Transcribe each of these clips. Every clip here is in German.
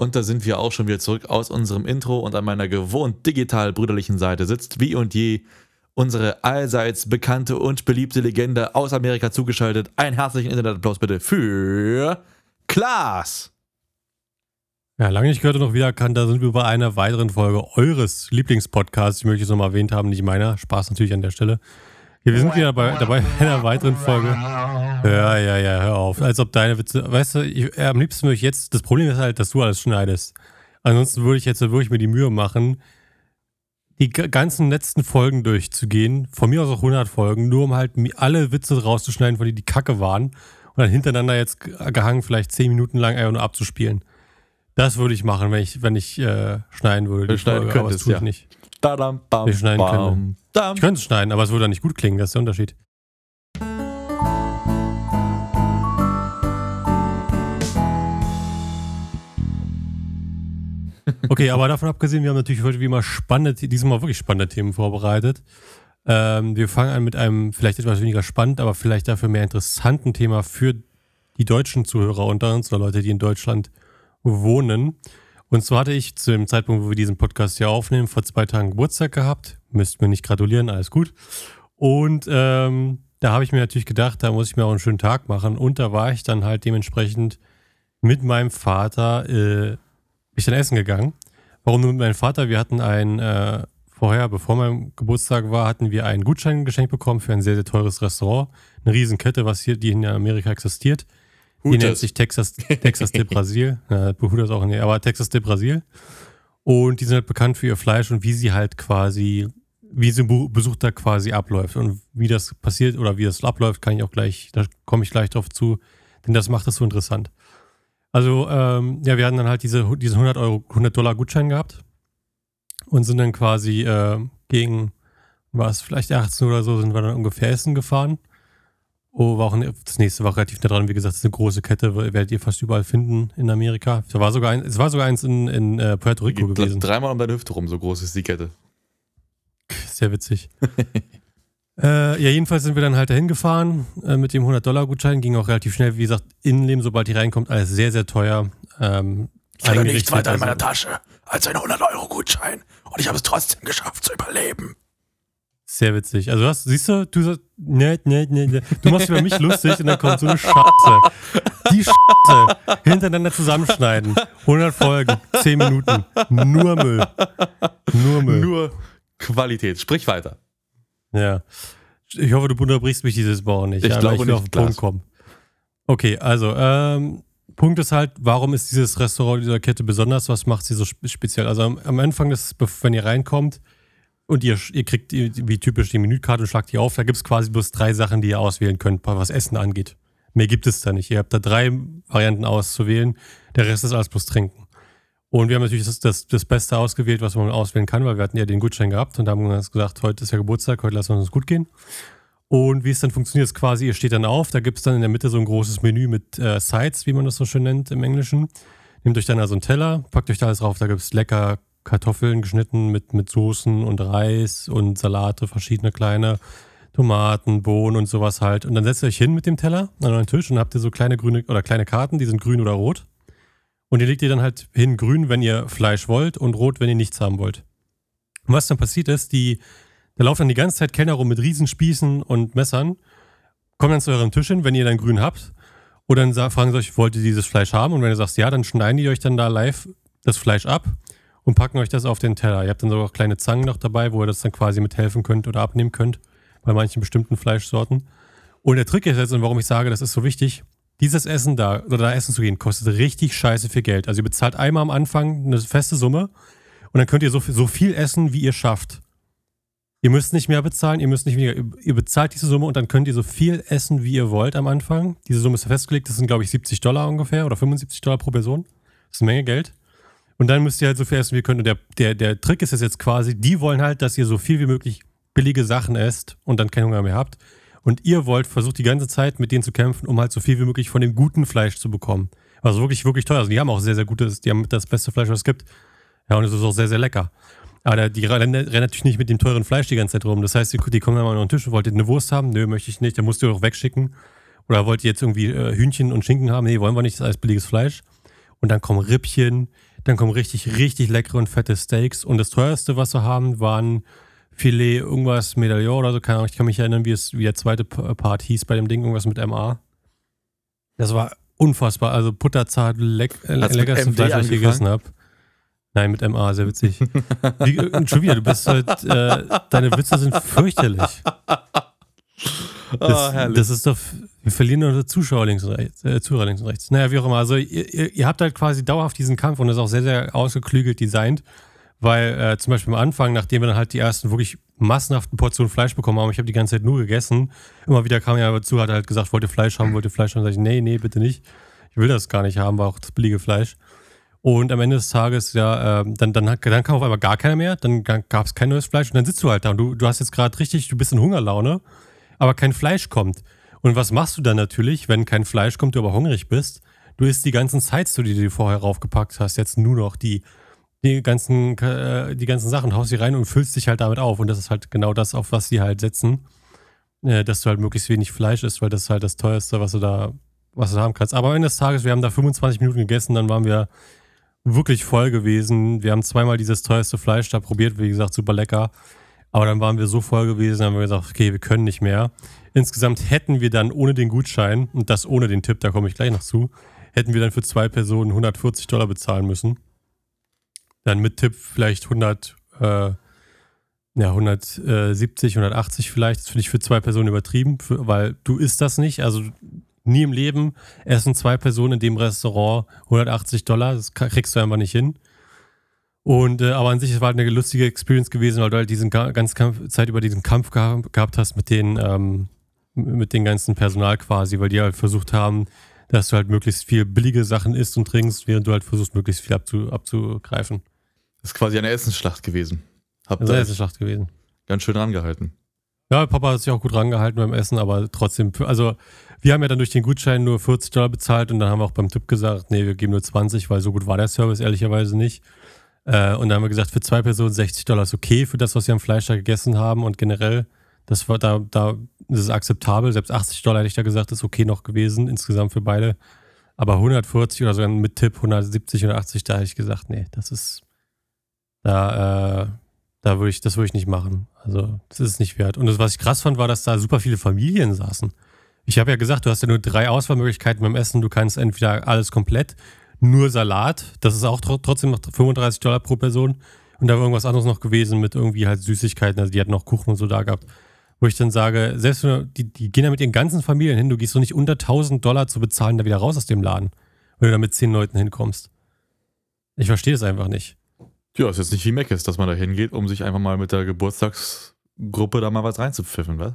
Und da sind wir auch schon wieder zurück aus unserem Intro und an meiner gewohnt digital brüderlichen Seite sitzt wie und je unsere allseits bekannte und beliebte Legende aus Amerika zugeschaltet. Einen herzlichen Internetapplaus bitte für Klaas. Ja, lange nicht gehört und noch wiedererkannt, da sind wir bei einer weiteren Folge eures Lieblingspodcasts. Ich möchte es nochmal erwähnt haben, nicht meiner. Spaß natürlich an der Stelle. Ja, wir sind wieder bei, dabei bei einer weiteren Folge. Ja, ja, ja, hör auf. Als ob deine Witze, weißt du, ich, äh, am liebsten würde ich jetzt, das Problem ist halt, dass du alles schneidest. Ansonsten würde ich jetzt wirklich mir die Mühe machen, die ganzen letzten Folgen durchzugehen, von mir aus auch 100 Folgen, nur um halt alle Witze rauszuschneiden, von denen die Kacke waren und dann hintereinander jetzt gehangen, vielleicht 10 Minuten lang einfach nur abzuspielen. Das würde ich machen, wenn ich, wenn ich äh, schneiden würde. Die schneiden Folge, aber das tue ich ja. nicht. Dadam, bam, wir schneiden bam, können. Ich könnte es schneiden, aber es würde dann nicht gut klingen, das ist der Unterschied. Okay, aber davon abgesehen, wir haben natürlich heute wie immer spannende, diesmal wirklich spannende Themen vorbereitet. Ähm, wir fangen an mit einem vielleicht etwas weniger spannend, aber vielleicht dafür mehr interessanten Thema für die deutschen Zuhörer unter uns oder Leute, die in Deutschland wohnen. Und zwar hatte ich zu dem Zeitpunkt, wo wir diesen Podcast hier aufnehmen, vor zwei Tagen Geburtstag gehabt. Müsst mir nicht gratulieren, alles gut. Und ähm, da habe ich mir natürlich gedacht, da muss ich mir auch einen schönen Tag machen. Und da war ich dann halt dementsprechend mit meinem Vater, äh, bin ich dann essen gegangen. Warum nur mit meinem Vater? Wir hatten ein, äh, vorher, bevor mein Geburtstag war, hatten wir einen Gutschein geschenkt bekommen für ein sehr, sehr teures Restaurant. Eine Riesenkette, was hier, die in Amerika existiert. Die nennt sich Texas, Texas de Brasil. Ja, Hooters auch, nee, aber Texas de Brasil. Und die sind halt bekannt für ihr Fleisch und wie sie halt quasi, wie so ein Besuch da quasi abläuft. Und wie das passiert oder wie das abläuft, kann ich auch gleich, da komme ich gleich drauf zu, denn das macht es so interessant. Also, ähm, ja, wir hatten dann halt diese, diesen 100 Euro, 100 Dollar Gutschein gehabt und sind dann quasi äh, gegen, war es vielleicht 18 oder so, sind wir dann ungefähr Essen gefahren. Oh, war auch ein, das nächste war relativ nah dran. Wie gesagt, das ist eine große Kette, werdet ihr fast überall finden in Amerika. Es war sogar, ein, es war sogar eins in, in uh, Puerto Rico Geht gewesen. Dreimal um deine Hüfte rum, so groß ist die Kette. Sehr witzig. äh, ja, jedenfalls sind wir dann halt dahin gefahren äh, mit dem 100-Dollar-Gutschein. Ging auch relativ schnell. Wie gesagt, Innenleben, sobald die reinkommt, alles sehr, sehr teuer. Ähm, ich hatte nichts weiter in meiner Tasche als ein 100-Euro-Gutschein. Und ich habe es trotzdem geschafft zu überleben. Sehr witzig. Also hast, siehst du, du sagst, ne, ne, ne, ne. Du machst über mich lustig und dann kommt so eine Scheiße. Die Scheiße hintereinander zusammenschneiden. 100 Folgen, 10 Minuten. Nur Müll. Nur Müll. Nur Qualität. Sprich weiter. Ja. Ich hoffe, du unterbrichst mich dieses Mal nicht. Ich ja, glaube ich will nicht. auf den Punkt kommen. Okay, also, ähm, Punkt ist halt, warum ist dieses Restaurant dieser Kette besonders? Was macht sie so speziell? Also am, am Anfang, des, wenn ihr reinkommt, und ihr, ihr kriegt wie typisch die Menükarte und schlagt die auf. Da gibt es quasi bloß drei Sachen, die ihr auswählen könnt, was Essen angeht. Mehr gibt es da nicht. Ihr habt da drei Varianten auszuwählen. Der Rest ist alles bloß Trinken. Und wir haben natürlich das, das, das Beste ausgewählt, was man auswählen kann, weil wir hatten ja den Gutschein gehabt und haben uns gesagt, heute ist ja Geburtstag, heute lassen wir uns gut gehen. Und wie es dann funktioniert, ist quasi, ihr steht dann auf, da gibt es dann in der Mitte so ein großes Menü mit äh, Sides, wie man das so schön nennt im Englischen. Nehmt euch dann also einen Teller, packt euch da alles drauf, da gibt es lecker Kartoffeln geschnitten mit, mit Soßen und Reis und Salate, verschiedene kleine Tomaten, Bohnen und sowas halt. Und dann setzt ihr euch hin mit dem Teller an euren Tisch und habt ihr so kleine grüne oder kleine Karten, die sind grün oder rot. Und ihr legt ihr dann halt hin grün, wenn ihr Fleisch wollt und rot, wenn ihr nichts haben wollt. Und was dann passiert ist, die, da laufen dann die ganze Zeit Kellner rum mit Riesenspießen und Messern, kommen dann zu eurem Tisch hin, wenn ihr dann grün habt. Oder dann fragen sie euch, wollt ihr dieses Fleisch haben? Und wenn ihr sagt ja, dann schneiden die euch dann da live das Fleisch ab und packen euch das auf den Teller. Ihr habt dann sogar auch kleine Zangen noch dabei, wo ihr das dann quasi mithelfen könnt oder abnehmen könnt, bei manchen bestimmten Fleischsorten. Und der Trick ist jetzt, und warum ich sage, das ist so wichtig, dieses Essen da oder da essen zu gehen, kostet richtig scheiße viel Geld. Also ihr bezahlt einmal am Anfang eine feste Summe und dann könnt ihr so, so viel essen, wie ihr schafft. Ihr müsst nicht mehr bezahlen, ihr müsst nicht weniger. Ihr bezahlt diese Summe und dann könnt ihr so viel essen, wie ihr wollt am Anfang. Diese Summe ist festgelegt, das sind, glaube ich, 70 Dollar ungefähr oder 75 Dollar pro Person. Das ist eine Menge Geld. Und dann müsst ihr halt so viel essen, wie ihr könnt. Und der, der, der Trick ist jetzt quasi, die wollen halt, dass ihr so viel wie möglich billige Sachen esst und dann keinen Hunger mehr habt. Und ihr wollt, versucht die ganze Zeit mit denen zu kämpfen, um halt so viel wie möglich von dem guten Fleisch zu bekommen. Also wirklich, wirklich teuer. Also die haben auch sehr, sehr gutes, die haben das beste Fleisch, was es gibt. Ja, und es ist auch sehr, sehr lecker. Aber die rennen, natürlich nicht mit dem teuren Fleisch die ganze Zeit rum. Das heißt, die, die kommen dann mal an den Tisch, wollt ihr eine Wurst haben? Nö, möchte ich nicht. Dann musst du doch wegschicken. Oder wollt ihr jetzt irgendwie äh, Hühnchen und Schinken haben? Nee, wollen wir nicht, das ist alles billiges Fleisch. Und dann kommen Rippchen, dann kommen richtig, richtig leckere und fette Steaks. Und das teuerste, was wir haben, waren Filet, irgendwas, Medaillon oder so. Keine Ahnung, ich kann mich erinnern, wie, es, wie der zweite Part hieß bei dem Ding, irgendwas mit MA. Das war unfassbar. Also butterzart, leck, äh, leckerste Fleisch, was ich gegessen habe. Nein, mit MA, sehr witzig. Wie, äh, schon wieder, du bist halt, äh, deine Witze sind fürchterlich. Das, oh, das ist doch, wir verlieren unsere Zuschauer links und rechts, äh, Zuhörer links und rechts. Naja, wie auch immer. Also ihr, ihr, habt halt quasi dauerhaft diesen Kampf und das ist auch sehr, sehr ausgeklügelt designt, weil äh, zum Beispiel am Anfang, nachdem wir dann halt die ersten wirklich massenhaften Portionen Fleisch bekommen haben, ich habe die ganze Zeit nur gegessen, immer wieder kam ja dazu, hat er halt gesagt, wollt ihr Fleisch haben, wollt ihr Fleisch haben, sag ich, nee, nee, bitte nicht. Ich will das gar nicht haben, war auch das billige Fleisch. Und am Ende des Tages, ja, äh, dann, dann, dann kam auf einmal gar keiner mehr, dann gab es kein neues Fleisch und dann sitzt du halt da und du, du hast jetzt gerade richtig, du bist in Hungerlaune, aber kein Fleisch kommt. Und was machst du dann natürlich, wenn kein Fleisch kommt, du aber hungrig bist? Du isst die ganzen Sides, die du dir vorher raufgepackt hast, jetzt nur noch die, die, ganzen, äh, die ganzen Sachen, haust sie rein und füllst dich halt damit auf. Und das ist halt genau das, auf was sie halt setzen, äh, dass du halt möglichst wenig Fleisch isst, weil das ist halt das teuerste, was du da, was du haben kannst. Aber am Ende des Tages, wir haben da 25 Minuten gegessen, dann waren wir wirklich voll gewesen. Wir haben zweimal dieses teuerste Fleisch da probiert, wie gesagt, super lecker. Aber dann waren wir so voll gewesen, haben wir gesagt, okay, wir können nicht mehr. Insgesamt hätten wir dann ohne den Gutschein, und das ohne den Tipp, da komme ich gleich noch zu, hätten wir dann für zwei Personen 140 Dollar bezahlen müssen. Dann mit Tipp vielleicht 100, äh, ja, 170, 180 vielleicht. Das finde ich für zwei Personen übertrieben, für, weil du isst das nicht. Also nie im Leben essen zwei Personen in dem Restaurant 180 Dollar. Das kriegst du einfach nicht hin. Und äh, aber an sich es war halt eine lustige Experience gewesen, weil du halt diesen ganze Kampf, Zeit über diesen Kampf gehabt, hast mit den ähm, mit dem ganzen Personal quasi, weil die halt versucht haben, dass du halt möglichst viel billige Sachen isst und trinkst, während du halt versuchst, möglichst viel abzu, abzugreifen. Das ist quasi eine Essensschlacht gewesen. Habt das ist eine Essensschlacht gewesen. Ganz schön rangehalten. Ja, Papa hat sich auch gut rangehalten beim Essen, aber trotzdem, also wir haben ja dann durch den Gutschein nur 40 Dollar bezahlt und dann haben wir auch beim Tipp gesagt, nee, wir geben nur 20, weil so gut war der Service ehrlicherweise nicht. Äh, und dann haben wir gesagt, für zwei Personen 60 Dollar ist okay für das, was wir am Fleisch da gegessen haben und generell, das war da, da das ist akzeptabel. Selbst 80 Dollar hätte ich da gesagt, ist okay noch gewesen, insgesamt für beide. Aber 140 oder sogar mit Tipp 170 oder 80, da hätte ich gesagt, nee, das ist, da, äh, da würde ich, das würde ich nicht machen. Also, das ist nicht wert. Und das, was ich krass fand, war, dass da super viele Familien saßen. Ich habe ja gesagt, du hast ja nur drei Auswahlmöglichkeiten beim Essen. Du kannst entweder alles komplett, nur Salat, das ist auch trotzdem noch 35 Dollar pro Person. Und da war irgendwas anderes noch gewesen mit irgendwie halt Süßigkeiten. Also die hatten noch Kuchen und so da gehabt. Wo ich dann sage, selbst wenn du, die, die gehen da mit ihren ganzen Familien hin, du gehst doch nicht unter 1000 Dollar zu bezahlen, da wieder raus aus dem Laden. Wenn du da mit 10 Leuten hinkommst. Ich verstehe es einfach nicht. Ja, ist jetzt nicht wie Meckes, dass man da hingeht, um sich einfach mal mit der Geburtstagsgruppe da mal was reinzupfiffen, was?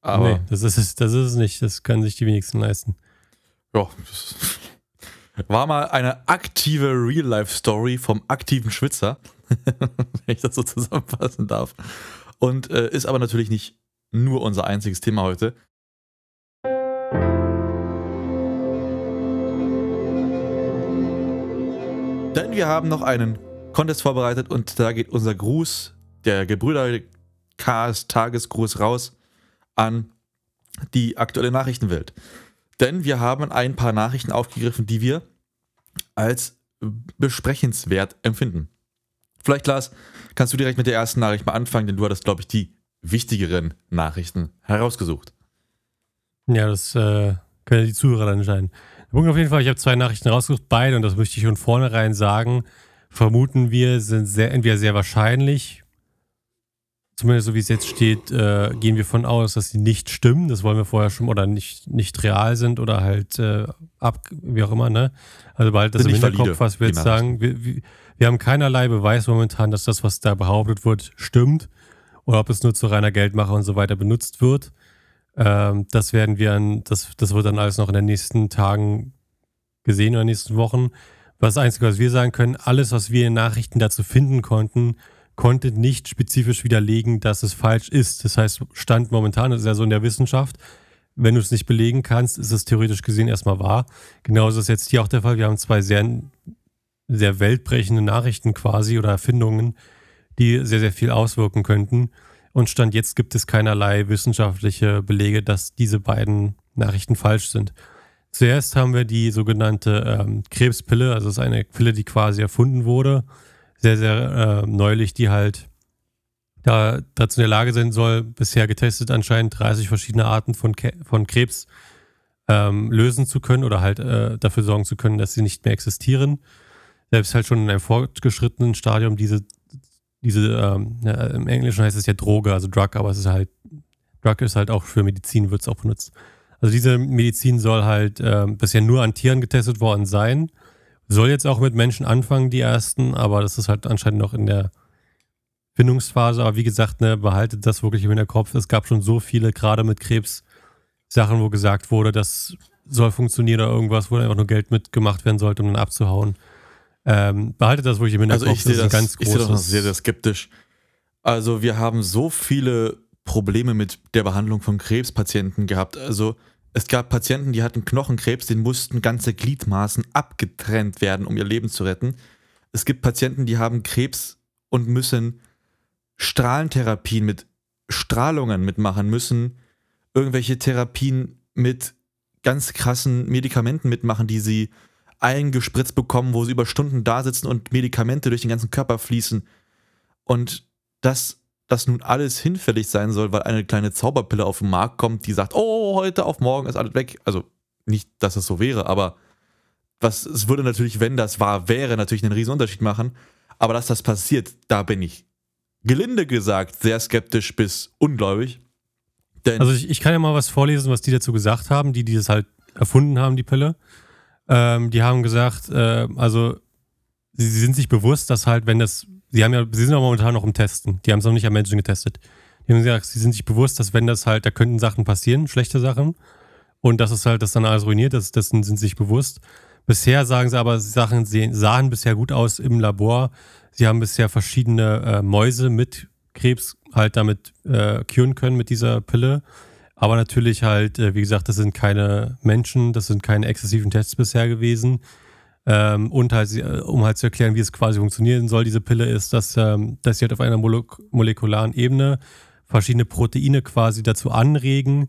Aber nee, das ist, es, das ist es nicht. Das können sich die wenigsten leisten. Ja, war mal eine aktive Real-Life-Story vom aktiven Schwitzer, wenn ich das so zusammenfassen darf. Und äh, ist aber natürlich nicht nur unser einziges Thema heute. Denn wir haben noch einen Contest vorbereitet und da geht unser Gruß, der Gebrüder Ks Tagesgruß raus an die aktuelle Nachrichtenwelt. Denn wir haben ein paar Nachrichten aufgegriffen, die wir als besprechenswert empfinden. Vielleicht, Lars, kannst du direkt mit der ersten Nachricht mal anfangen, denn du hattest, glaube ich, die wichtigeren Nachrichten herausgesucht. Ja, das äh, können die Zuhörer dann entscheiden. Punkt auf jeden Fall, ich habe zwei Nachrichten rausgesucht, beide, und das möchte ich von vornherein sagen, vermuten wir, sind sehr, entweder sehr wahrscheinlich zumindest so wie es jetzt steht, äh, gehen wir von aus, dass sie nicht stimmen. Das wollen wir vorher schon oder nicht, nicht real sind oder halt äh, ab, wie auch immer, ne? Also bald das Sind im Hinterkopf, valide, was wir jetzt sagen. Wir, wir, wir haben keinerlei Beweis momentan, dass das, was da behauptet wird, stimmt. Oder ob es nur zu reiner Geldmache und so weiter benutzt wird. Ähm, das werden wir an, das, das wird dann alles noch in den nächsten Tagen gesehen oder in den nächsten Wochen. Was das Einzige, was wir sagen können, alles, was wir in Nachrichten dazu finden konnten, konnte nicht spezifisch widerlegen, dass es falsch ist. Das heißt, Stand momentan, das ist ja so in der Wissenschaft, wenn du es nicht belegen kannst, ist es theoretisch gesehen erstmal wahr. Genauso ist jetzt hier auch der Fall. Wir haben zwei sehr, sehr weltbrechende Nachrichten quasi oder Erfindungen, die sehr, sehr viel auswirken könnten. Und Stand jetzt gibt es keinerlei wissenschaftliche Belege, dass diese beiden Nachrichten falsch sind. Zuerst haben wir die sogenannte ähm, Krebspille, also es ist eine Pille, die quasi erfunden wurde, sehr, sehr äh, neulich, die halt da dazu in der Lage sein soll, bisher getestet anscheinend 30 verschiedene Arten von, Ke von Krebs ähm, lösen zu können oder halt äh, dafür sorgen zu können, dass sie nicht mehr existieren. Selbst halt schon in einem fortgeschrittenen Stadium diese, diese ähm, im Englischen heißt es ja Droge, also Drug, aber es ist halt, Drug ist halt auch für Medizin, wird es auch benutzt. Also diese Medizin soll halt ähm, bisher nur an Tieren getestet worden sein. Soll jetzt auch mit Menschen anfangen, die ersten, aber das ist halt anscheinend noch in der Findungsphase. Aber wie gesagt, ne, behaltet das wirklich im Hinterkopf. Es gab schon so viele, gerade mit Krebs, Sachen, wo gesagt wurde, das soll funktionieren oder irgendwas, wo einfach nur Geld mitgemacht werden sollte, um dann abzuhauen. Ähm, behaltet das wirklich im Hinterkopf. Also ich sehe ist ein das, ganz ich sehe das sehr, sehr skeptisch. Also wir haben so viele Probleme mit der Behandlung von Krebspatienten gehabt. Also es gab Patienten, die hatten Knochenkrebs, denen mussten ganze Gliedmaßen abgetrennt werden, um ihr Leben zu retten. Es gibt Patienten, die haben Krebs und müssen Strahlentherapien mit Strahlungen mitmachen, müssen irgendwelche Therapien mit ganz krassen Medikamenten mitmachen, die sie eingespritzt bekommen, wo sie über Stunden da sitzen und Medikamente durch den ganzen Körper fließen. Und dass das nun alles hinfällig sein soll, weil eine kleine Zauberpille auf den Markt kommt, die sagt, oh, heute auf morgen ist alles weg. Also nicht, dass es so wäre, aber was, es würde natürlich, wenn das wahr wäre, natürlich einen riesen Unterschied machen. Aber dass das passiert, da bin ich gelinde gesagt sehr skeptisch bis ungläubig. Also ich, ich kann ja mal was vorlesen, was die dazu gesagt haben, die, die das halt erfunden haben, die Pille. Ähm, die haben gesagt, äh, also sie, sie sind sich bewusst, dass halt, wenn das, sie haben ja, sie sind ja momentan noch im Testen, die haben es noch nicht am Menschen getestet. Die haben gesagt, sie sind sich bewusst, dass wenn das halt, da könnten Sachen passieren, schlechte Sachen, und dass es halt das dann alles ruiniert, das, dessen sind sie sich bewusst. Bisher sagen sie aber, Sachen sehen, sahen bisher gut aus im Labor. Sie haben bisher verschiedene äh, Mäuse mit Krebs halt damit äh, curen können mit dieser Pille. Aber natürlich halt, äh, wie gesagt, das sind keine Menschen, das sind keine exzessiven Tests bisher gewesen. Ähm, und halt, äh, um halt zu erklären, wie es quasi funktionieren soll, diese Pille ist, dass, ähm, dass sie halt auf einer molek molekularen Ebene verschiedene Proteine quasi dazu anregen,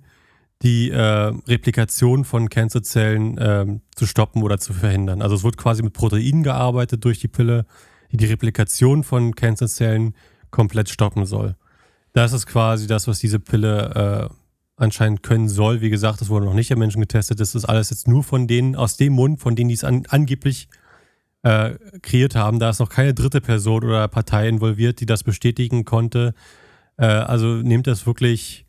die äh, Replikation von Cancerzellen ähm, zu stoppen oder zu verhindern. Also es wird quasi mit Proteinen gearbeitet durch die Pille, die die Replikation von Cancerzellen komplett stoppen soll. Das ist quasi das, was diese Pille äh, anscheinend können soll. Wie gesagt, das wurde noch nicht am Menschen getestet. Das ist alles jetzt nur von denen, aus dem Mund, von denen die es an, angeblich äh, kreiert haben. Da ist noch keine dritte Person oder Partei involviert, die das bestätigen konnte. Äh, also nehmt das wirklich.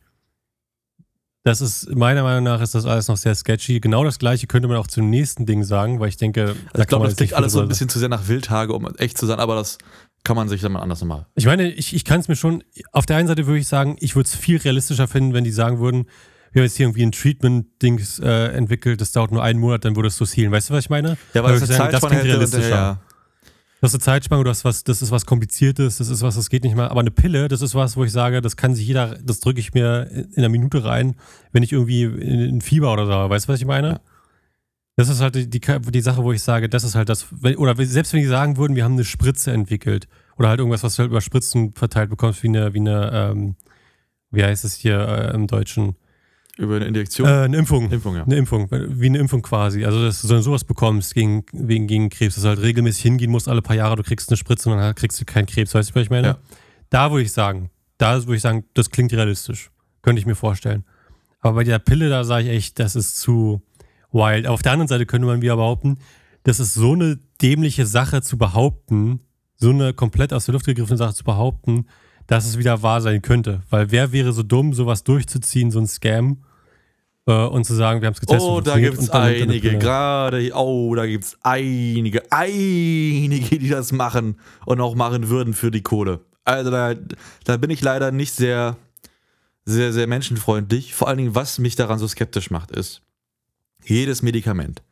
Das ist, meiner Meinung nach, ist das alles noch sehr sketchy. Genau das gleiche könnte man auch zum nächsten Ding sagen, weil ich denke, also da ich glaube, das klingt alles so ein bisschen zu sehr nach Wildhage, um echt zu sein, aber das kann man sich dann mal anders nochmal. Ich meine, ich, ich kann es mir schon, auf der einen Seite würde ich sagen, ich würde es viel realistischer finden, wenn die sagen würden, wir haben jetzt hier irgendwie ein Treatment-Dings äh, entwickelt, das dauert nur einen Monat, dann würdest du es healen. Weißt du, was ich meine? Ja, würde das ich eine sagen, das klingt realistischer. ja, Du hast eine Zeitspanne, du hast was, das ist was Kompliziertes, das ist was, das geht nicht mal. Aber eine Pille, das ist was, wo ich sage, das kann sich jeder, das drücke ich mir in einer Minute rein, wenn ich irgendwie in, in Fieber oder so. Weißt du, was ich meine? Ja. Das ist halt die, die, die Sache, wo ich sage, das ist halt das, wenn, oder selbst wenn die sagen würden, wir haben eine Spritze entwickelt oder halt irgendwas, was du halt über Spritzen verteilt bekommst, wie eine, wie eine, ähm, wie heißt es hier äh, im Deutschen? über eine Injektion. Äh, eine Impfung. Impfung, ja. Eine Impfung, wie eine Impfung quasi. Also, dass du so sowas bekommst gegen, wegen, gegen Krebs, dass du halt regelmäßig hingehen musst, alle paar Jahre, du kriegst eine Spritze und dann kriegst du keinen Krebs. Weißt du, was ich meine? Ja. Da würde ich sagen, da würde ich sagen, das klingt realistisch. Könnte ich mir vorstellen. Aber bei der Pille, da sage ich echt, das ist zu wild. Auf der anderen Seite könnte man wieder behaupten, das ist so eine dämliche Sache zu behaupten, so eine komplett aus der Luft gegriffene Sache zu behaupten, dass es wieder wahr sein könnte. Weil wer wäre so dumm, sowas durchzuziehen, so ein Scam, äh, und zu sagen, wir haben es getestet. Oh, da gibt es einige, gerade, oh, da gibt es einige, einige, die das machen und auch machen würden für die Kohle. Also da, da bin ich leider nicht sehr, sehr, sehr menschenfreundlich. Vor allen Dingen, was mich daran so skeptisch macht, ist, jedes Medikament,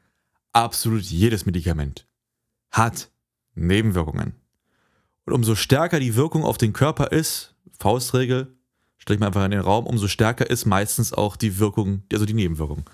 absolut jedes Medikament, hat Nebenwirkungen. Und umso stärker die Wirkung auf den Körper ist, Faustregel, stelle ich mal einfach in den Raum, umso stärker ist meistens auch die Wirkung, also die Nebenwirkung.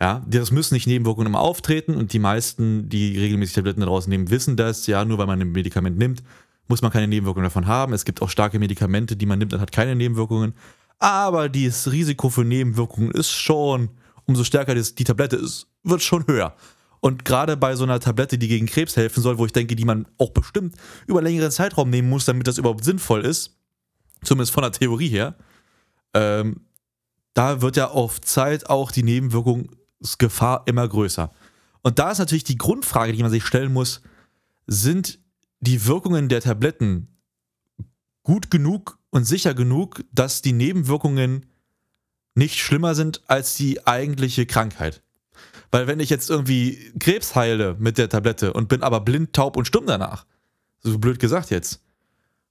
Ja, das müssen nicht Nebenwirkungen immer auftreten und die meisten, die regelmäßig Tabletten da draußen nehmen, wissen das. Ja, nur weil man ein Medikament nimmt, muss man keine Nebenwirkungen davon haben. Es gibt auch starke Medikamente, die man nimmt und hat keine Nebenwirkungen. Aber das Risiko für Nebenwirkungen ist schon, umso stärker die Tablette ist, wird schon höher. Und gerade bei so einer Tablette, die gegen Krebs helfen soll, wo ich denke, die man auch bestimmt über längeren Zeitraum nehmen muss, damit das überhaupt sinnvoll ist, zumindest von der Theorie her, ähm, da wird ja auf Zeit auch die Nebenwirkungsgefahr immer größer. Und da ist natürlich die Grundfrage, die man sich stellen muss, sind die Wirkungen der Tabletten gut genug und sicher genug, dass die Nebenwirkungen nicht schlimmer sind als die eigentliche Krankheit? Weil wenn ich jetzt irgendwie Krebs heile mit der Tablette und bin aber blind, taub und stumm danach, so blöd gesagt jetzt,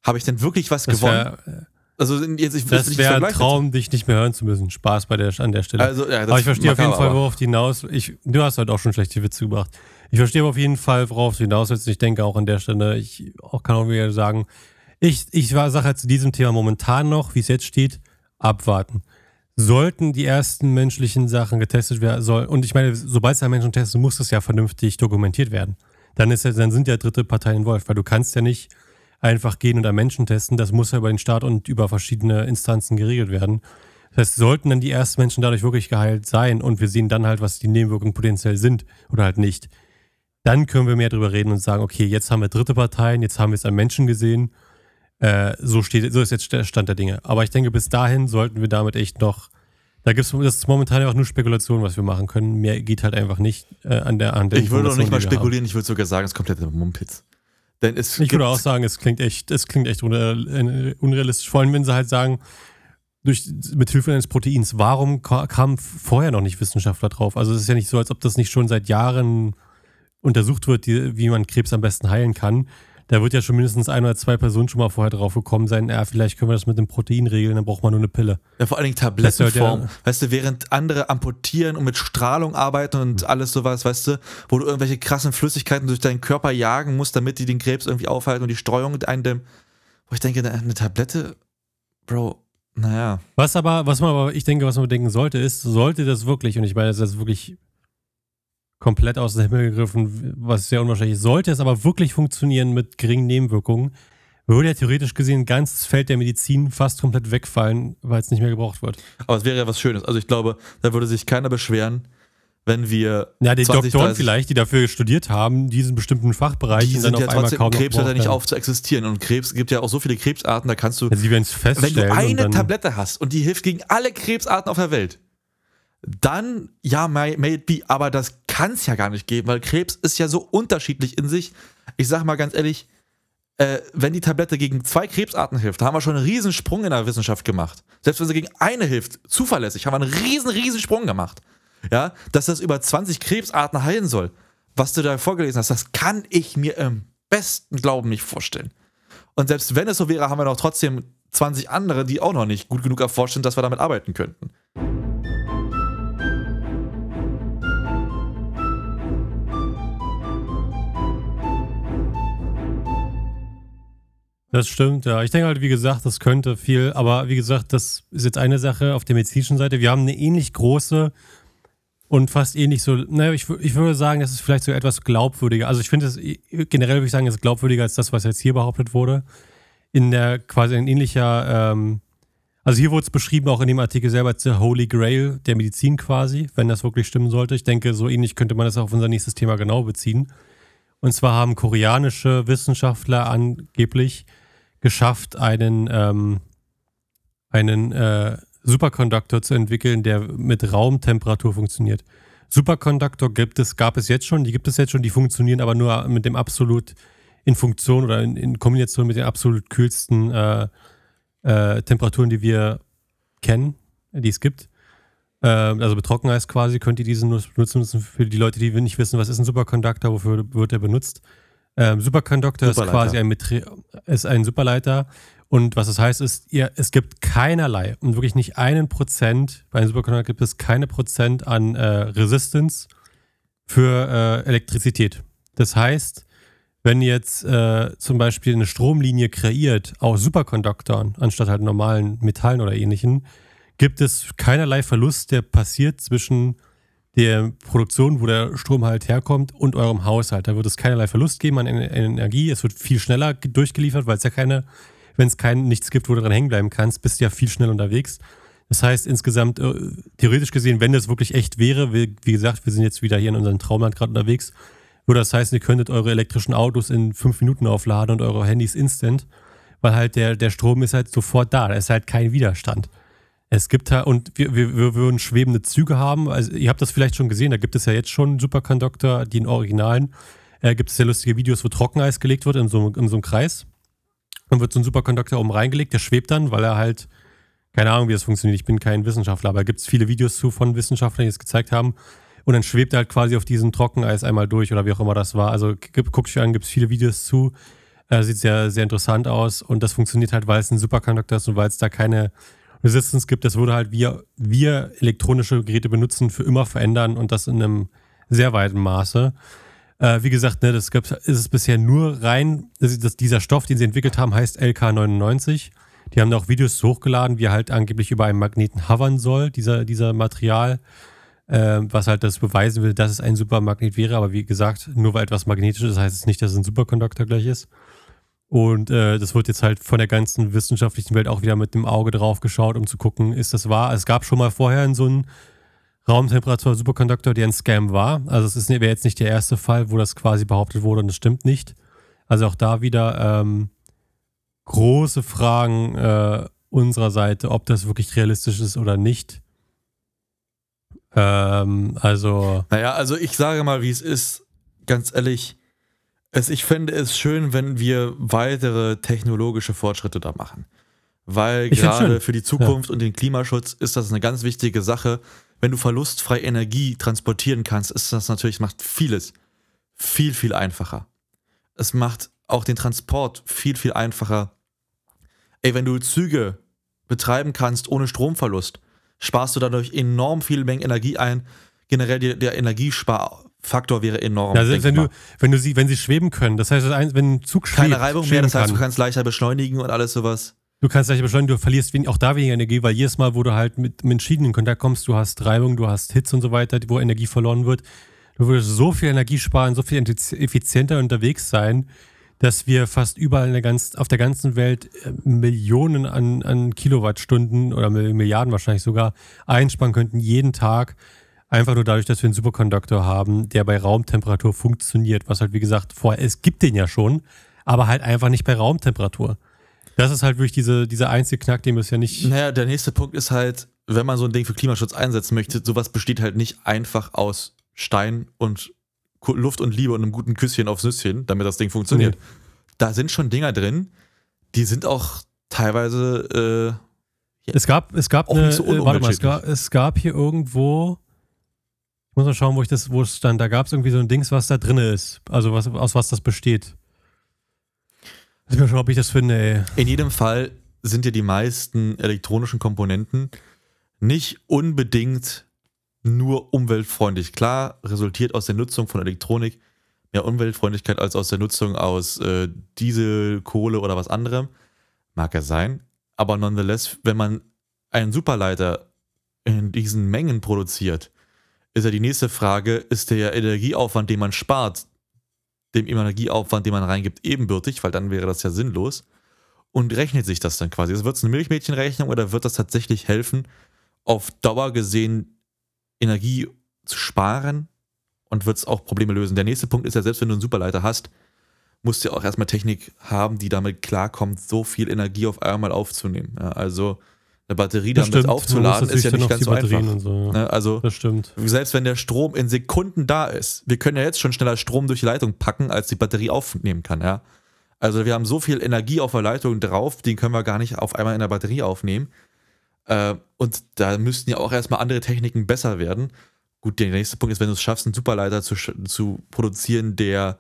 habe ich denn wirklich was das gewonnen? Wär, also jetzt, ich das wäre ein Traum, dich nicht mehr hören zu müssen. Spaß bei der, an der Stelle. Also, ja, aber ich verstehe auf jeden Fall, worauf du hinaus. Ich, du hast halt auch schon schlechte Witze gebracht. Ich verstehe auf jeden Fall, worauf du hinaus willst. Ich denke auch an der Stelle, ich auch kann auch wieder sagen, ich, ich sage halt zu diesem Thema momentan noch, wie es jetzt steht, abwarten sollten die ersten menschlichen Sachen getestet werden soll und ich meine, sobald es ein Menschen testet, muss das ja vernünftig dokumentiert werden. Dann ist ja, dann sind ja dritte Parteien involviert, weil du kannst ja nicht einfach gehen und am Menschen testen. Das muss ja über den Staat und über verschiedene Instanzen geregelt werden. Das heißt, sollten dann die ersten Menschen dadurch wirklich geheilt sein und wir sehen dann halt, was die Nebenwirkungen potenziell sind oder halt nicht, dann können wir mehr darüber reden und sagen, okay, jetzt haben wir dritte Parteien, jetzt haben wir es an Menschen gesehen äh, so, steht, so ist jetzt der Stand der Dinge. Aber ich denke, bis dahin sollten wir damit echt noch. Da gibt es, das ist momentan ja auch nur Spekulation, was wir machen können. Mehr geht halt einfach nicht äh, an der an der Ich würde auch nicht mal spekulieren, ich würde sogar sagen, es ist komplett Mumpitz. Denn es ich würde auch sagen, es klingt echt, es klingt echt unrealistisch. Vor allem, wenn sie halt sagen, durch, mit Hilfe eines Proteins, warum kamen vorher noch nicht Wissenschaftler drauf? Also es ist ja nicht so, als ob das nicht schon seit Jahren untersucht wird, die, wie man Krebs am besten heilen kann da wird ja schon mindestens ein oder zwei Personen schon mal vorher drauf gekommen sein, ja, vielleicht können wir das mit dem Protein regeln, dann braucht man nur eine Pille. Ja, vor allen Dingen Tablettenform. Ja, weißt du, während andere amputieren und mit Strahlung arbeiten und alles sowas, weißt du, wo du irgendwelche krassen Flüssigkeiten durch deinen Körper jagen musst, damit die den Krebs irgendwie aufhalten und die Streuung eindämmen. Wo ich denke, eine Tablette, Bro, naja. Was aber, was man aber, ich denke, was man bedenken sollte, ist, sollte das wirklich, und ich meine, das ist wirklich komplett aus dem Himmel gegriffen, was sehr unwahrscheinlich ist. Sollte es aber wirklich funktionieren mit geringen Nebenwirkungen, würde ja theoretisch gesehen ganz das Feld der Medizin fast komplett wegfallen, weil es nicht mehr gebraucht wird. Aber es wäre ja was Schönes. Also ich glaube, da würde sich keiner beschweren, wenn wir. Ja, die 20, Doktoren vielleicht, die dafür studiert haben, diesen bestimmten Fachbereich. Die sind ja trotzdem, Krebs hört ja nicht auf zu existieren. Und Krebs gibt ja auch so viele Krebsarten, da kannst du. Ja, sie wenn du eine Tablette hast und die hilft gegen alle Krebsarten auf der Welt, dann ja, may, may it be, aber das kann es ja gar nicht geben, weil Krebs ist ja so unterschiedlich in sich. Ich sag mal ganz ehrlich, äh, wenn die Tablette gegen zwei Krebsarten hilft, haben wir schon einen riesen Sprung in der Wissenschaft gemacht. Selbst wenn sie gegen eine hilft, zuverlässig, haben wir einen riesen, riesen Sprung gemacht. Ja, dass das über 20 Krebsarten heilen soll, was du da vorgelesen hast, das kann ich mir im besten Glauben nicht vorstellen. Und selbst wenn es so wäre, haben wir noch trotzdem 20 andere, die auch noch nicht gut genug erforscht sind, dass wir damit arbeiten könnten. Das stimmt, ja. Ich denke halt, wie gesagt, das könnte viel, aber wie gesagt, das ist jetzt eine Sache auf der medizinischen Seite. Wir haben eine ähnlich große und fast ähnlich so, naja, ich, ich würde sagen, das ist vielleicht so etwas glaubwürdiger. Also ich finde es, generell würde ich sagen, es ist glaubwürdiger als das, was jetzt hier behauptet wurde. In der quasi ein ähnlicher, ähm, also hier wurde es beschrieben, auch in dem Artikel selber, als der Holy Grail der Medizin quasi, wenn das wirklich stimmen sollte. Ich denke, so ähnlich könnte man das auch auf unser nächstes Thema genau beziehen. Und zwar haben koreanische Wissenschaftler angeblich geschafft, einen, ähm, einen äh, Superconductor zu entwickeln, der mit Raumtemperatur funktioniert. Superconductor gibt es, gab es jetzt schon, die gibt es jetzt schon, die funktionieren aber nur mit dem absolut in Funktion oder in, in Kombination mit den absolut kühlsten äh, äh, Temperaturen, die wir kennen, die es gibt. Äh, also mit Trockeneis quasi könnt ihr diesen nutzen für die Leute, die nicht wissen, was ist ein Superconductor, wofür wird er benutzt. Ähm, Superconductor ist quasi ein, Metri ist ein Superleiter und was das heißt, ist, ihr, es gibt keinerlei und wirklich nicht einen Prozent, bei einem Superconductor gibt es keine Prozent an äh, Resistance für äh, Elektrizität. Das heißt, wenn jetzt äh, zum Beispiel eine Stromlinie kreiert aus Superkonduktoren anstatt halt normalen Metallen oder ähnlichen, gibt es keinerlei Verlust, der passiert zwischen der Produktion, wo der Strom halt herkommt, und eurem Haushalt. Da wird es keinerlei Verlust geben an Energie. Es wird viel schneller durchgeliefert, weil es ja keine, wenn es kein nichts gibt, wo du dran hängen bleiben kannst, bist du ja viel schneller unterwegs. Das heißt, insgesamt, äh, theoretisch gesehen, wenn das wirklich echt wäre, wie, wie gesagt, wir sind jetzt wieder hier in unserem Traumland gerade unterwegs, würde das heißen, ihr könntet eure elektrischen Autos in fünf Minuten aufladen und eure Handys instant, weil halt der, der Strom ist halt sofort da. Da ist halt kein Widerstand. Es gibt halt, und wir, wir, wir würden schwebende Züge haben. Also, ihr habt das vielleicht schon gesehen, da gibt es ja jetzt schon Superconductor, die in Originalen. Äh, gibt es ja lustige Videos, wo Trockeneis gelegt wird in so, in so einem Kreis. Dann wird so ein Superconductor oben reingelegt, der schwebt dann, weil er halt, keine Ahnung, wie das funktioniert, ich bin kein Wissenschaftler, aber da gibt es viele Videos zu von Wissenschaftlern, die es gezeigt haben. Und dann schwebt er halt quasi auf diesem Trockeneis einmal durch oder wie auch immer das war. Also guckt euch an, gibt es viele Videos zu. Äh, sieht sehr, sehr interessant aus und das funktioniert halt, weil es ein Superconductor ist und weil es da keine Resistance gibt, das würde halt wir, wir elektronische Geräte benutzen, für immer verändern und das in einem sehr weiten Maße. Äh, wie gesagt, ne, das gibt, ist es bisher nur rein, das, das, dieser Stoff, den sie entwickelt haben, heißt LK99. Die haben da auch Videos hochgeladen, wie er halt angeblich über einen Magneten hovern soll, dieser, dieser Material, äh, was halt das beweisen will, dass es ein Supermagnet wäre. Aber wie gesagt, nur weil etwas magnetisch ist, heißt es nicht, dass es ein Superkonduktor gleich ist. Und äh, das wird jetzt halt von der ganzen wissenschaftlichen Welt auch wieder mit dem Auge drauf geschaut, um zu gucken, ist das wahr? Es gab schon mal vorher so einen Raumtemperatur-Superkonduktor, der ein Scam war. Also es wäre jetzt nicht der erste Fall, wo das quasi behauptet wurde und das stimmt nicht. Also auch da wieder ähm, große Fragen äh, unserer Seite, ob das wirklich realistisch ist oder nicht. Ähm, also. Naja, also ich sage mal, wie es ist. Ganz ehrlich, es, ich fände es schön, wenn wir weitere technologische Fortschritte da machen. Weil ich gerade für die Zukunft ja. und den Klimaschutz ist das eine ganz wichtige Sache. Wenn du verlustfrei Energie transportieren kannst, ist das natürlich, macht vieles viel, viel einfacher. Es macht auch den Transport viel, viel einfacher. Ey, wenn du Züge betreiben kannst ohne Stromverlust, sparst du dadurch enorm viel Mengen Energie ein. Generell der, der Energiespar Faktor wäre enorm. Also wenn du, wenn du sie, wenn sie schweben können, das heißt, wenn ein Zug schwebt, keine Reibung mehr, das heißt, kann. du kannst leichter beschleunigen und alles sowas. Du kannst leichter beschleunigen, du verlierst auch da weniger Energie, weil jedes Mal, wo du halt mit, mit Schienen in Kontakt kommst, du hast Reibung, du hast Hitze und so weiter, wo Energie verloren wird. Du würdest so viel Energie sparen, so viel effizienter unterwegs sein, dass wir fast überall der ganz, auf der ganzen Welt äh, Millionen an, an Kilowattstunden oder Milliarden wahrscheinlich sogar einsparen könnten, jeden Tag Einfach nur dadurch, dass wir einen Superkonduktor haben, der bei Raumtemperatur funktioniert, was halt, wie gesagt, vorher, es gibt den ja schon, aber halt einfach nicht bei Raumtemperatur. Das ist halt wirklich diese, dieser einzige Knack, den wir es ja nicht. Naja, der nächste Punkt ist halt, wenn man so ein Ding für Klimaschutz einsetzen möchte, sowas besteht halt nicht einfach aus Stein und Luft und Liebe und einem guten Küsschen aufs Nüsschen, damit das Ding funktioniert. Nee. Da sind schon Dinger drin, die sind auch teilweise. Äh, es gab, es gab eine, so äh, warte mal, es gab, es gab hier irgendwo muss mal schauen, wo ich das, wo es stand. Da gab es irgendwie so ein Dings, was da drin ist. Also was, aus was das besteht. Ich mal schauen, ob ich das finde, ey. In jedem Fall sind ja die meisten elektronischen Komponenten nicht unbedingt nur umweltfreundlich. Klar, resultiert aus der Nutzung von Elektronik mehr Umweltfreundlichkeit als aus der Nutzung aus äh, Diesel, Kohle oder was anderem. Mag ja sein. Aber nonetheless, wenn man einen Superleiter in diesen Mengen produziert, ist ja die nächste Frage, ist der Energieaufwand, den man spart, dem Energieaufwand, den man reingibt, ebenbürtig, weil dann wäre das ja sinnlos. Und rechnet sich das dann quasi? Also wird es eine Milchmädchenrechnung oder wird das tatsächlich helfen, auf Dauer gesehen Energie zu sparen und wird es auch Probleme lösen? Der nächste Punkt ist ja, selbst wenn du einen Superleiter hast, musst du ja auch erstmal Technik haben, die damit klarkommt, so viel Energie auf einmal aufzunehmen. Ja, also eine Batterie damit stimmt. aufzuladen, ist ja nicht ganz so einfach. So, ja. Ne, also, das. Selbst wenn der Strom in Sekunden da ist, wir können ja jetzt schon schneller Strom durch die Leitung packen, als die Batterie aufnehmen kann, ja. Also wir haben so viel Energie auf der Leitung drauf, den können wir gar nicht auf einmal in der Batterie aufnehmen. Äh, und da müssten ja auch erstmal andere Techniken besser werden. Gut, der nächste Punkt ist, wenn du es schaffst, einen Superleiter zu, zu produzieren, der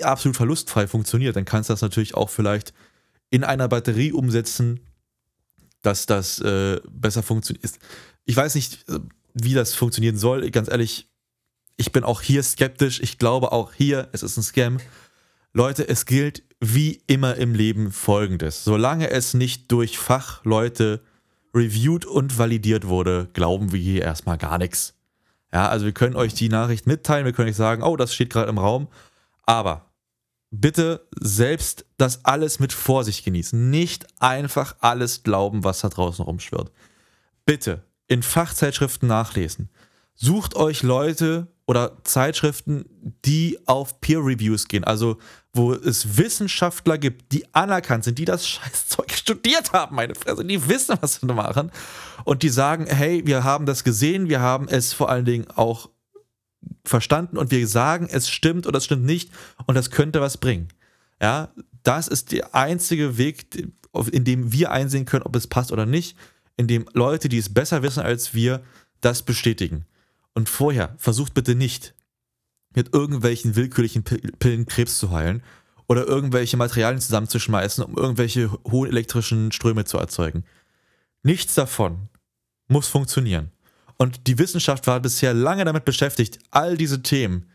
absolut verlustfrei funktioniert, dann kannst du das natürlich auch vielleicht in einer Batterie umsetzen, dass das äh, besser funktioniert. Ich weiß nicht, äh, wie das funktionieren soll. Ganz ehrlich, ich bin auch hier skeptisch. Ich glaube auch hier, es ist ein Scam. Leute, es gilt wie immer im Leben folgendes. Solange es nicht durch Fachleute reviewed und validiert wurde, glauben wir hier erstmal gar nichts. Ja, also wir können euch die Nachricht mitteilen, wir können euch sagen, oh, das steht gerade im Raum, aber bitte selbst das alles mit Vorsicht genießen. Nicht einfach alles glauben, was da draußen rumschwirrt. Bitte in Fachzeitschriften nachlesen. Sucht euch Leute oder Zeitschriften, die auf Peer Reviews gehen, also wo es Wissenschaftler gibt, die anerkannt sind, die das Scheißzeug studiert haben, meine Fresse, die wissen, was sie machen und die sagen, hey, wir haben das gesehen, wir haben es vor allen Dingen auch verstanden und wir sagen, es stimmt oder es stimmt nicht und das könnte was bringen. Ja, das ist der einzige Weg, in dem wir einsehen können, ob es passt oder nicht, in dem Leute, die es besser wissen als wir, das bestätigen. Und vorher versucht bitte nicht, mit irgendwelchen willkürlichen Pillen Krebs zu heilen oder irgendwelche Materialien zusammenzuschmeißen, um irgendwelche hohen elektrischen Ströme zu erzeugen. Nichts davon muss funktionieren. Und die Wissenschaft war bisher lange damit beschäftigt, all diese Themen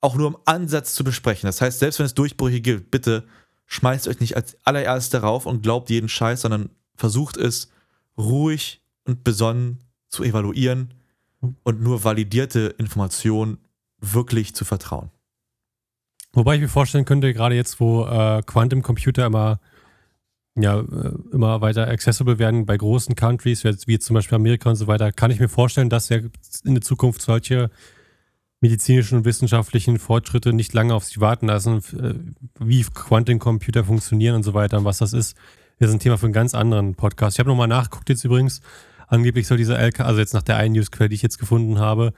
auch nur im Ansatz zu besprechen. Das heißt, selbst wenn es Durchbrüche gibt, bitte schmeißt euch nicht als allererstes darauf und glaubt jeden Scheiß, sondern versucht es ruhig und besonnen zu evaluieren und nur validierte Informationen wirklich zu vertrauen. Wobei ich mir vorstellen könnte, gerade jetzt, wo äh, Quantum Computer immer ja, äh, immer weiter accessible werden bei großen Countries, wie zum Beispiel Amerika und so weiter, kann ich mir vorstellen, dass ja in der Zukunft solche medizinischen und wissenschaftlichen Fortschritte nicht lange auf sich warten lassen, äh, wie Quantencomputer funktionieren und so weiter und was das ist. Das ist ein Thema für einen ganz anderen Podcast. Ich habe nochmal nachgeguckt jetzt übrigens. Angeblich soll dieser LK, also jetzt nach der einen Newsquelle, die ich jetzt gefunden habe,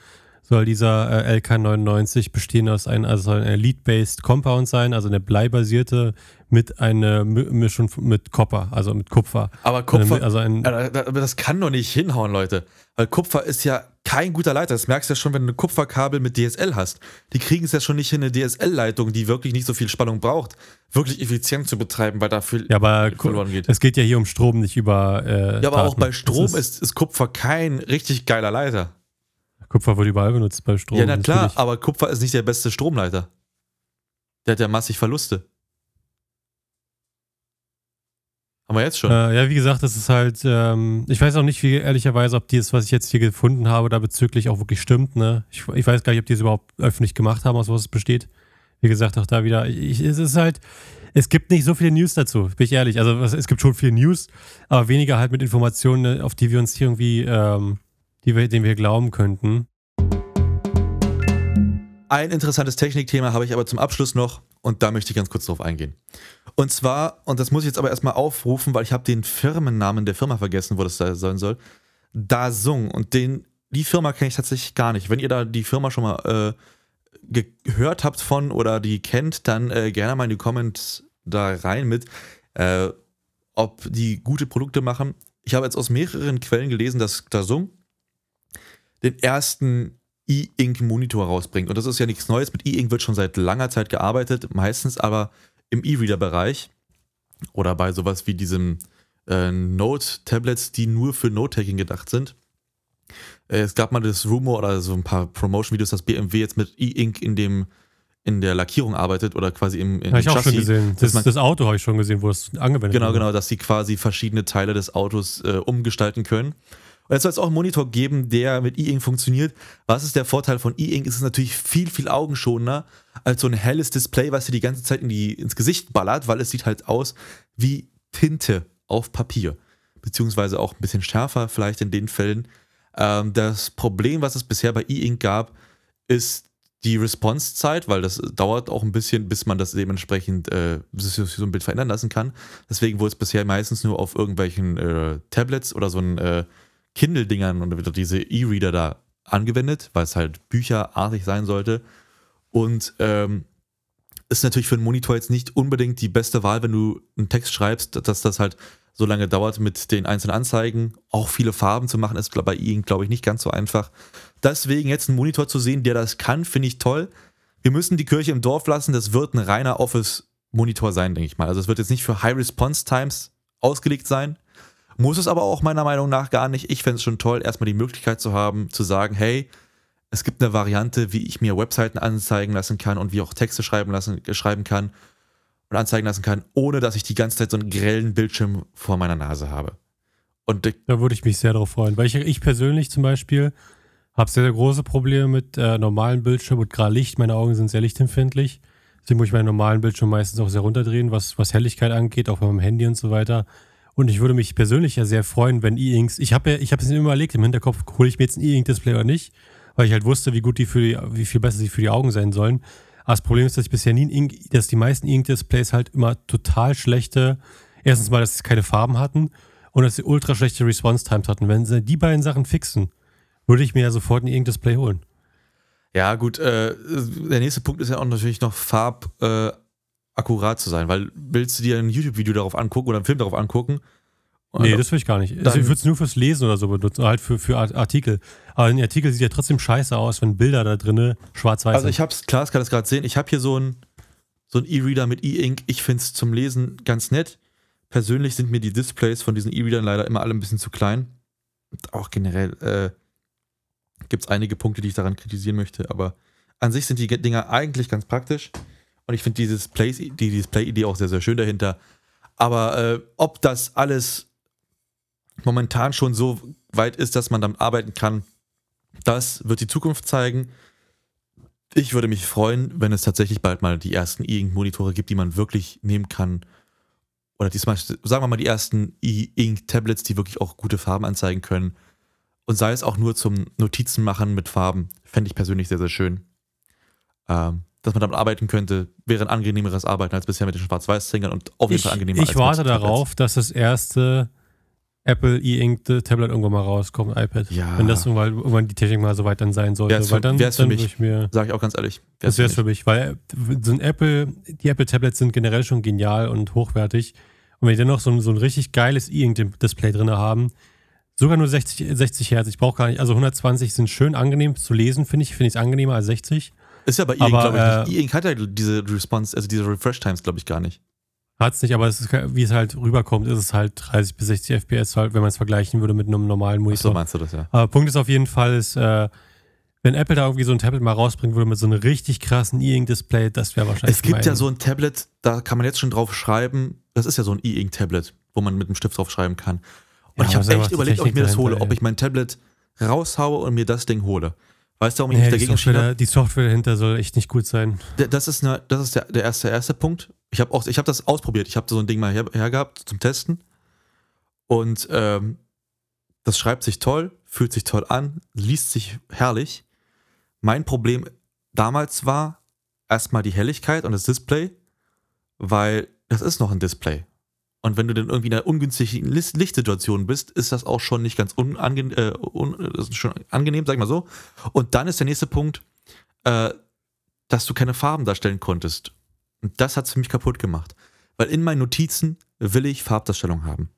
soll dieser äh, LK99 bestehen aus einem, also ein Lead-based Compound sein, also eine bleibasierte mit einer Mischung mit Kupfer, also mit Kupfer. Aber Kupfer, also ein, das kann doch nicht hinhauen, Leute. Weil Kupfer ist ja kein guter Leiter. Das merkst du ja schon, wenn du ein Kupferkabel mit DSL hast. Die kriegen es ja schon nicht hin, eine DSL-Leitung, die wirklich nicht so viel Spannung braucht, wirklich effizient zu betreiben, weil dafür ja, aber verloren geht. Es geht ja hier um Strom, nicht über. Äh, ja, aber Daten. auch bei Strom ist, ist, ist Kupfer kein richtig geiler Leiter. Kupfer wird überall benutzt bei Strom. Ja, na klar, natürlich. aber Kupfer ist nicht der beste Stromleiter. Der hat ja massig Verluste. Haben wir jetzt schon? Äh, ja, wie gesagt, das ist halt, ähm, ich weiß auch nicht, wie ehrlicherweise, ob dies, was ich jetzt hier gefunden habe, da bezüglich auch wirklich stimmt. Ne? Ich, ich weiß gar nicht, ob die es überhaupt öffentlich gemacht haben, aus was es besteht. Wie gesagt, auch da wieder, ich, es ist halt, es gibt nicht so viele News dazu, bin ich ehrlich. Also es gibt schon viele News, aber weniger halt mit Informationen, auf die wir uns hier irgendwie ähm, die wir, denen wir glauben könnten. Ein interessantes Technikthema habe ich aber zum Abschluss noch und da möchte ich ganz kurz drauf eingehen. Und zwar, und das muss ich jetzt aber erstmal aufrufen, weil ich habe den Firmennamen der Firma vergessen, wo das sein soll. Dasung. Und den, die Firma kenne ich tatsächlich gar nicht. Wenn ihr da die Firma schon mal äh, gehört habt von oder die kennt, dann äh, gerne mal in die Comments da rein mit, äh, ob die gute Produkte machen. Ich habe jetzt aus mehreren Quellen gelesen, dass Dasung den ersten E-Ink-Monitor rausbringt. Und das ist ja nichts Neues. Mit E-Ink wird schon seit langer Zeit gearbeitet, meistens aber im E-Reader-Bereich oder bei sowas wie diesem äh, Note-Tablets, die nur für Note-Taking gedacht sind. Äh, es gab mal das Rumor oder so ein paar Promotion-Videos, dass BMW jetzt mit E-Ink in dem in der Lackierung arbeitet oder quasi im Habe ich auch schon gesehen. Das, das Auto habe ich schon gesehen, wo es angewendet wird. Genau, genau, dass sie quasi verschiedene Teile des Autos äh, umgestalten können. Und jetzt soll es auch einen Monitor geben, der mit E-Ink funktioniert. Was ist der Vorteil von E-Ink? Es ist natürlich viel, viel augenschonender als so ein helles Display, was dir die ganze Zeit in die, ins Gesicht ballert, weil es sieht halt aus wie Tinte auf Papier. Beziehungsweise auch ein bisschen schärfer, vielleicht in den Fällen. Ähm, das Problem, was es bisher bei E-Ink gab, ist die Response-Zeit, weil das dauert auch ein bisschen, bis man das dementsprechend äh, so ein Bild verändern lassen kann. Deswegen wurde es bisher meistens nur auf irgendwelchen äh, Tablets oder so ein äh, Kindle-Dingern und diese E-Reader da angewendet, weil es halt bücherartig sein sollte. Und ähm, ist natürlich für einen Monitor jetzt nicht unbedingt die beste Wahl, wenn du einen Text schreibst, dass das halt so lange dauert mit den einzelnen Anzeigen. Auch viele Farben zu machen, ist bei ihnen, glaube ich, nicht ganz so einfach. Deswegen jetzt einen Monitor zu sehen, der das kann, finde ich toll. Wir müssen die Kirche im Dorf lassen. Das wird ein reiner Office-Monitor sein, denke ich mal. Also es wird jetzt nicht für High Response Times ausgelegt sein. Muss es aber auch meiner Meinung nach gar nicht. Ich fände es schon toll, erstmal die Möglichkeit zu haben, zu sagen, hey, es gibt eine Variante, wie ich mir Webseiten anzeigen lassen kann und wie auch Texte schreiben, lassen, schreiben kann und anzeigen lassen kann, ohne dass ich die ganze Zeit so einen grellen Bildschirm vor meiner Nase habe. Und da würde ich mich sehr darauf freuen, weil ich, ich persönlich zum Beispiel habe sehr, sehr große Probleme mit äh, normalen Bildschirmen und gerade Licht. Meine Augen sind sehr lichtempfindlich. Deswegen muss ich meinen normalen Bildschirm meistens auch sehr runterdrehen, was, was Helligkeit angeht, auch bei meinem Handy und so weiter. Und ich würde mich persönlich ja sehr freuen, wenn E-Inks, ich habe ja, ich habe es immer überlegt, im Hinterkopf, hole ich mir jetzt ein E-Ink-Display oder nicht, weil ich halt wusste, wie gut die für die, wie viel besser sie für die Augen sein sollen. Aber das Problem ist, dass ich bisher nie Ink, dass die meisten Ink-Displays halt immer total schlechte, erstens mal, dass sie keine Farben hatten und dass sie ultra schlechte Response-Times hatten. Wenn sie die beiden Sachen fixen, würde ich mir ja sofort ein Ink-Display holen. Ja, gut, äh, der nächste Punkt ist ja auch natürlich noch farbakkurat äh, zu sein, weil willst du dir ein YouTube-Video darauf angucken oder einen Film darauf angucken Nee, das will ich gar nicht. Also ich würde es nur fürs Lesen oder so benutzen, halt für, für Artikel. Aber ein Artikel sieht ja trotzdem scheiße aus, wenn Bilder da drin schwarz-weiß Also ich hab's, klar, ich kann das gerade sehen, ich habe hier so ein so ein E-Reader mit E-Ink. Ich finde es zum Lesen ganz nett. Persönlich sind mir die Displays von diesen E-Readern leider immer alle ein bisschen zu klein. Und auch generell äh, gibt es einige Punkte, die ich daran kritisieren möchte, aber an sich sind die Dinger eigentlich ganz praktisch. Und ich finde die Display-Idee die Display auch sehr, sehr schön dahinter. Aber äh, ob das alles momentan schon so weit ist, dass man damit arbeiten kann, das wird die Zukunft zeigen. Ich würde mich freuen, wenn es tatsächlich bald mal die ersten E-Ink-Monitore gibt, die man wirklich nehmen kann. Oder diesmal, sagen wir mal, die ersten E-Ink-Tablets, die wirklich auch gute Farben anzeigen können. Und sei es auch nur zum Notizen machen mit Farben, fände ich persönlich sehr, sehr schön. Ähm, dass man damit arbeiten könnte, wäre ein angenehmeres Arbeiten als bisher mit den Schwarz-Weiß-Zingern und auf jeden ich, Fall angenehmer Ich warte darauf, dass das erste Apple E-Ink Tablet irgendwann mal rauskommt, iPad. Ja. Wenn das irgendwann, irgendwann die Technik mal so weit dann sein sollte. Wär's weil dann, wär's für dann mich. Ich mir, Sag ich auch ganz ehrlich. das wäre es für mich, weil so ein Apple, die Apple Tablets sind generell schon genial und hochwertig. Und wenn die dann noch so ein, so ein richtig geiles E-Ink Display drin haben, sogar nur 60, 60 Hertz, ich brauche gar nicht, also 120 sind schön angenehm zu lesen, finde ich, finde ich es angenehmer als 60. Ist ja bei E-Ink, glaube ich, nicht. E-Ink hat ja diese Response, also diese Refresh Times, glaube ich, gar nicht. Hat es nicht, aber es ist, wie es halt rüberkommt, ist es halt 30 bis 60 FPS, halt, wenn man es vergleichen würde mit einem normalen Monitor. so meinst du das, ja. Aber Punkt ist auf jeden Fall, ist, äh, wenn Apple da irgendwie so ein Tablet mal rausbringen würde mit so einem richtig krassen E-Ink-Display, das wäre wahrscheinlich. Es gibt ja so ein Tablet, da kann man jetzt schon drauf schreiben. Das ist ja so ein E-Ink-Tablet, wo man mit dem Stift drauf schreiben kann. Und ja, ich habe echt überlegt, ob ich mir das hole, ob ich mein Tablet raushaue und mir das Ding hole. Weißt du, warum ich nee, mich dagegen entschieden habe? Die Software dahinter soll echt nicht gut sein. Das ist, eine, das ist der, der, erste, erste Punkt. Ich habe hab das ausprobiert. Ich habe so ein Ding mal her, hergehabt zum Testen. Und ähm, das schreibt sich toll, fühlt sich toll an, liest sich herrlich. Mein Problem damals war erstmal die Helligkeit und das Display, weil das ist noch ein Display. Und wenn du dann irgendwie in einer ungünstigen Lichtsituation bist, ist das auch schon nicht ganz unangenehm, äh, un, schon angenehm, sag ich mal so. Und dann ist der nächste Punkt, äh, dass du keine Farben darstellen konntest. Und das hat es für mich kaputt gemacht. Weil in meinen Notizen will ich Farbdarstellung haben.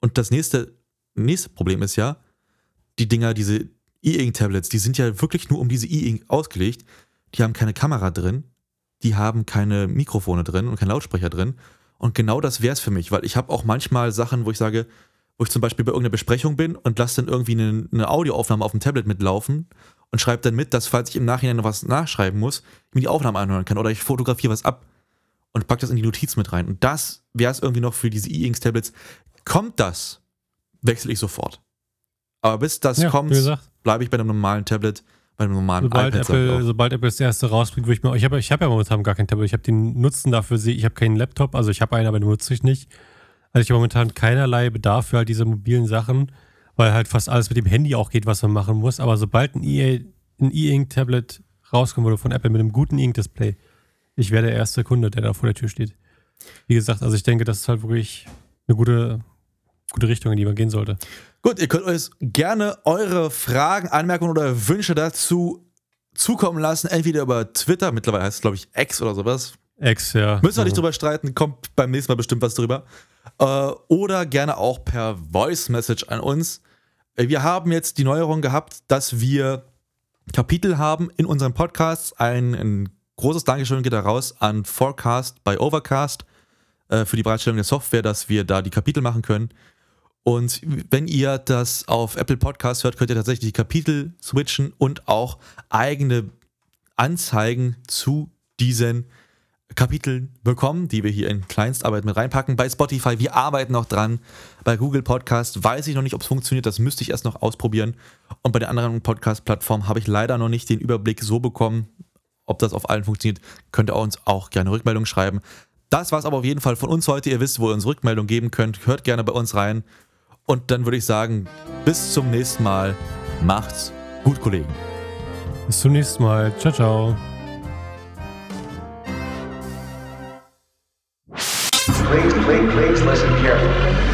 Und das nächste, nächste Problem ist ja, die Dinger, diese E-Ink-Tablets, die sind ja wirklich nur um diese E-Ink ausgelegt. Die haben keine Kamera drin, die haben keine Mikrofone drin und keine Lautsprecher drin. Und genau das wäre es für mich, weil ich habe auch manchmal Sachen, wo ich sage, wo ich zum Beispiel bei irgendeiner Besprechung bin und lasse dann irgendwie eine, eine Audioaufnahme auf dem Tablet mitlaufen und schreibe dann mit, dass falls ich im Nachhinein noch was nachschreiben muss, ich mir die Aufnahme anhören kann oder ich fotografiere was ab und packe das in die Notiz mit rein. Und das wäre es irgendwie noch für diese E-Inks-Tablets. Kommt das, wechsle ich sofort. Aber bis das ja, kommt, bleibe ich bei einem normalen Tablet bei einem normalen sobald iPad. Apple, sobald Apple das erste rausbringt, würde ich mir. Ich habe ich hab ja momentan gar kein Tablet. Ich habe den Nutzen dafür, ich habe keinen Laptop, also ich habe einen, aber den nutze ich nicht. Also ich habe momentan keinerlei Bedarf für halt diese mobilen Sachen, weil halt fast alles mit dem Handy auch geht, was man machen muss. Aber sobald ein E-Ink-Tablet rauskommen würde von Apple mit einem guten E-Ink-Display, ich wäre der erste Kunde, der da vor der Tür steht. Wie gesagt, also ich denke, das ist halt wirklich eine gute, gute Richtung, in die man gehen sollte. Gut, ihr könnt euch gerne eure Fragen, Anmerkungen oder Wünsche dazu zukommen lassen, entweder über Twitter, mittlerweile heißt es glaube ich X oder sowas. X, ja. Müssen wir nicht drüber streiten, kommt beim nächsten Mal bestimmt was drüber. Äh, oder gerne auch per Voice Message an uns. Äh, wir haben jetzt die Neuerung gehabt, dass wir Kapitel haben in unseren Podcasts. Ein, ein großes Dankeschön geht da raus an Forecast bei Overcast äh, für die Bereitstellung der Software, dass wir da die Kapitel machen können. Und wenn ihr das auf Apple Podcast hört, könnt ihr tatsächlich Kapitel switchen und auch eigene Anzeigen zu diesen Kapiteln bekommen, die wir hier in Kleinstarbeit mit reinpacken. Bei Spotify, wir arbeiten noch dran. Bei Google Podcast weiß ich noch nicht, ob es funktioniert. Das müsste ich erst noch ausprobieren. Und bei den anderen Podcast-Plattformen habe ich leider noch nicht den Überblick so bekommen, ob das auf allen funktioniert. Könnt ihr uns auch gerne Rückmeldung schreiben. Das war es aber auf jeden Fall von uns heute. Ihr wisst, wo ihr uns Rückmeldung geben könnt. Hört gerne bei uns rein. Und dann würde ich sagen, bis zum nächsten Mal. Macht's gut, Kollegen. Bis zum nächsten Mal. Ciao, ciao. Please, please, please listen carefully.